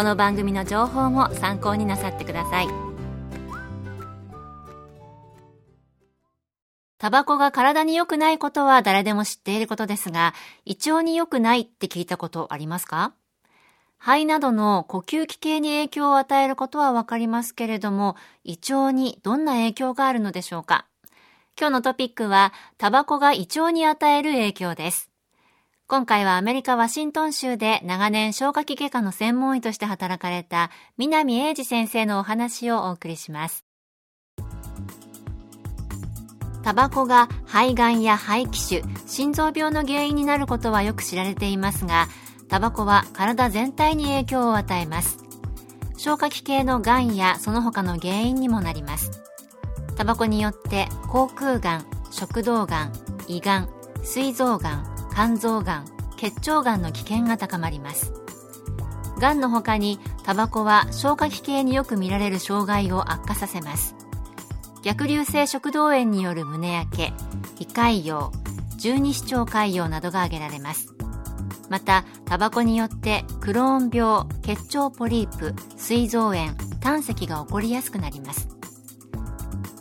この番組の情報も参考になさってください。タバコが体に良くないことは誰でも知っていることですが、胃腸に良くないって聞いたことありますか？肺などの呼吸器系に影響を与えることはわかりますけれども、胃腸にどんな影響があるのでしょうか？今日のトピックは、タバコが胃腸に与える影響です。今回はアメリカ・ワシントン州で長年消化器外科の専門医として働かれた南英二先生のお話をお送りします。タバコが肺がんや肺気腫、心臓病の原因になることはよく知られていますが、タバコは体全体に影響を与えます。消化器系のがんやその他の原因にもなります。タバコによって口腔がん、食道がん、胃がん、膵臓がん、肝臓がん、結腸がんの危険が高まります。がんの他にタバコは消化器系によく見られる障害を悪化させます。逆流性食道炎による胸焼け胃潰瘍十二指腸潰瘍などが挙げられますまたタバコによってクローン病結腸ポリープ膵臓炎胆石が起こりやすくなります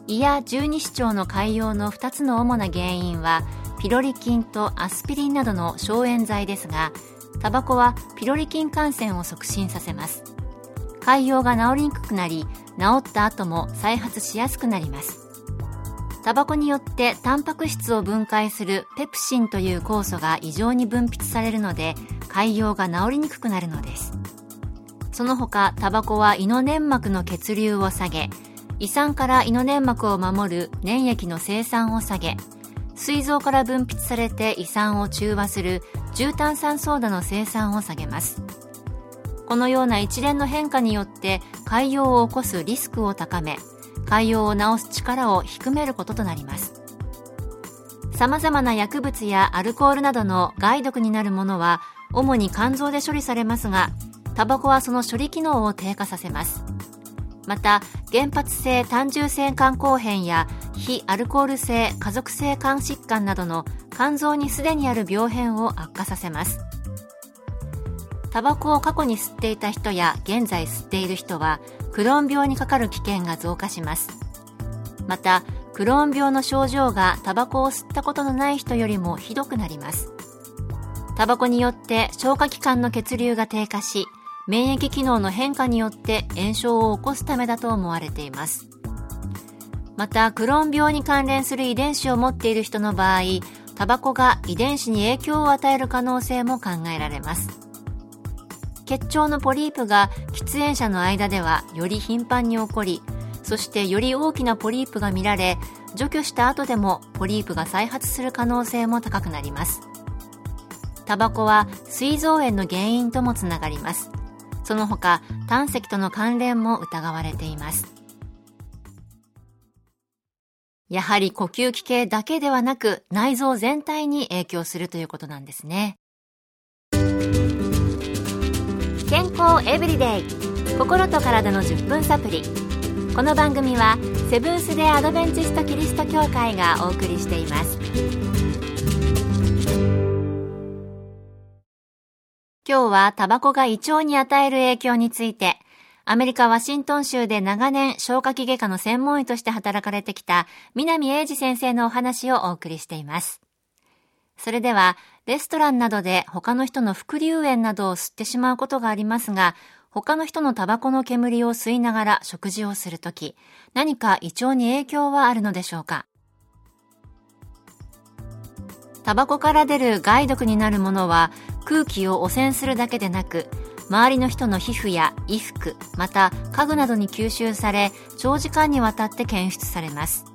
胃や十二指腸の潰瘍の2つの主な原因はピロリ菌とアスピリンなどの消炎剤ですがタバコはピロリ菌感染を促進させます。潰瘍が治りにくくなり治った後も再発しやすくなります。タバコによってタンパク質を分解するペプシンという酵素が異常に分泌されるので潰瘍が治りにくくなるのです。その他タバコは胃の粘膜の血流を下げ胃酸から胃の粘膜を守る粘液の生産を下げ膵臓から分泌されて胃酸を中和する重炭酸ソーダの生産を下げます。このような一連の変化によって潰瘍を起こすリスクを高め潰瘍を治す力を低めることとなります。様々な薬物やアルコールなどの害毒になるものは主に肝臓で処理されますがタバコはその処理機能を低下させます。また原発性単純性肝硬変や非アルコール性家族性肝疾患などの肝臓にすでにある病変を悪化させます。タバコを過去に吸っていた人や現在吸っている人はクローン病にかかる危険が増加します。またクローン病の症状がタバコを吸ったことのない人よりもひどくなります。タバコによって消化器官の血流が低下し免疫機能の変化によって炎症を起こすためだと思われています。またクローン病に関連する遺伝子を持っている人の場合タバコが遺伝子に影響を与える可能性も考えられます。血腸のポリープが喫煙者の間ではより頻繁に起こりそしてより大きなポリープが見られ除去した後でもポリープが再発する可能性も高くなります。タバコは膵臓炎の原因ともつながります。その他胆石との関連も疑われています。やはり呼吸器系だけではなく内臓全体に影響するということなんですね。健康エブリデイ心と体の10分サプリ。この番組はセブンス・デ・アドベンチスト・キリスト教会がお送りしています。今日はタバコが胃腸に与える影響についてアメリカ・ワシントン州で長年消化器外科の専門医として働かれてきた南英二先生のお話をお送りしています。それではレストランなどで他の人の副流煙などを吸ってしまうことがありますが、他の人のタバコの煙を吸いながら食事をするとき、何か胃腸に影響はあるのでしょうか？タバコから出る害毒になるものは空気を汚染するだけでなく、周りの人の皮膚や衣服、また家具などに吸収され、長時間にわたって検出されます。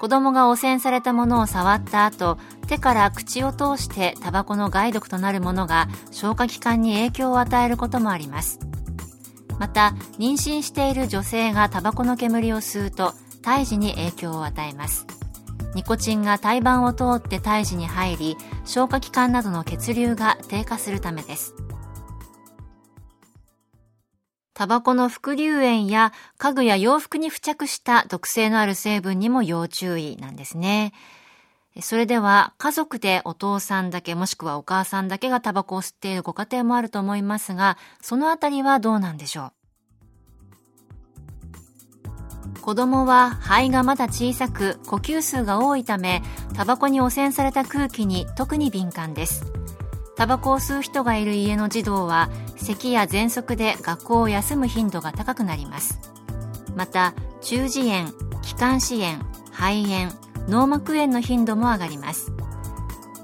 子供が汚染されたものを触った後、手から口を通してタバコの害毒となるものが消化器官に影響を与えることもあります。また、妊娠している女性がタバコの煙を吸うと胎児に影響を与えます。ニコチンが胎盤を通って胎児に入り、消化器官などの血流が低下するためです。タバコの副流煙や家具や洋服に付着した毒性のある成分にも要注意なんですね。それでは家族でお父さんだけもしくはお母さんだけがタバコを吸っているご家庭もあると思いますが、そのあたりはどうなんでしょう？子供は肺がまだ小さく呼吸数が多いため、タバコに汚染された空気に特に敏感です。タバコを吸う人がいる家の児童は咳や喘息で学校を休む頻度が高くなります。また中耳炎気管支炎肺炎脳膜炎の頻度も上がります。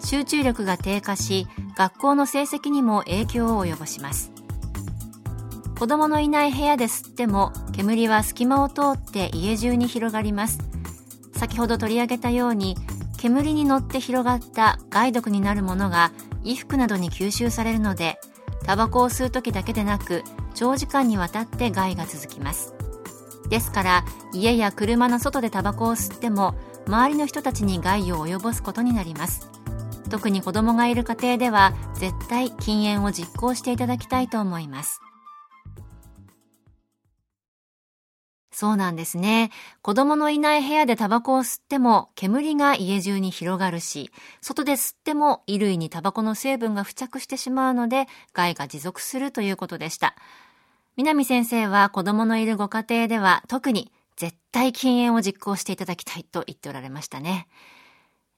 集中力が低下し学校の成績にも影響を及ぼします。子供のいない部屋で吸っても煙は隙間を通って家中に広がります。先ほど取り上げたように煙に乗って広がった害毒になるものが衣服などに吸収されるのでタバコを吸う時だけでなく長時間にわたって害が続きます。ですから家や車の外でタバコを吸っても周りの人たちに害を及ぼすことになります。特に子供がいる家庭では絶対禁煙を実行していただきたいと思います。そうなんですね。子供のいない部屋でタバコを吸っても煙が家中に広がるし、外で吸っても衣類にタバコの成分が付着してしまうので害が持続するということでした。南先生は子供のいるご家庭では特に絶対禁煙を実行していただきたいと言っておられましたね。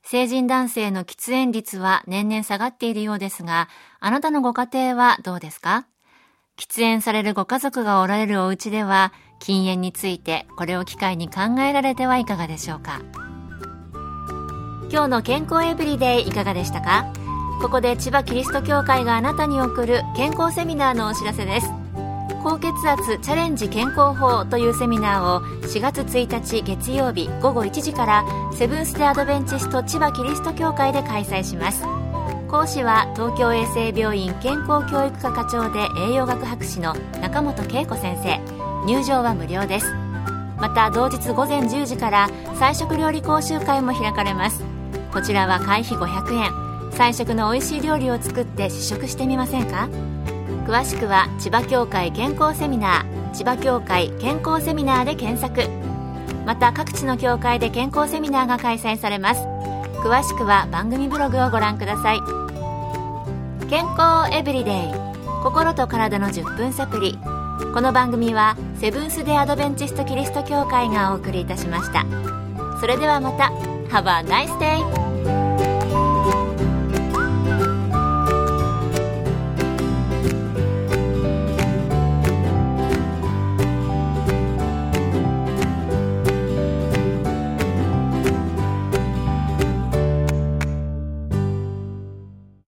成人男性の喫煙率は年々下がっているようですが、あなたのご家庭はどうですか？喫煙されるご家族がおられるお家では、禁煙についてこれを機会に考えられてはいかがでしょうか。今日の健康エブリデイいかがでしたか？ここで千葉キリスト教会があなたに送る健康セミナーのお知らせです。高血圧チャレンジ健康法というセミナーを4月1日月曜日午後1時からセブンス・デ・アドベンチスト千葉キリスト教会で開催します。講師は東京衛生病院健康教育科課長で栄養学博士の中本恵子先生。入場は無料です。また同日午前10時から菜食料理講習会も開かれます。こちらは会費500円。菜食の美味しい料理を作って試食してみませんか？詳しくは千葉協会健康セミナー千葉協会健康セミナーで検索。また各地の協会で健康セミナーが開催されます。詳しくは番組ブログをご覧ください。健康エブリデイ。心と体の10分サプリこの番組はセブンス・デ・アドベンチスト・キリスト教会がお送りいたしましたそれではまた Have a nice day!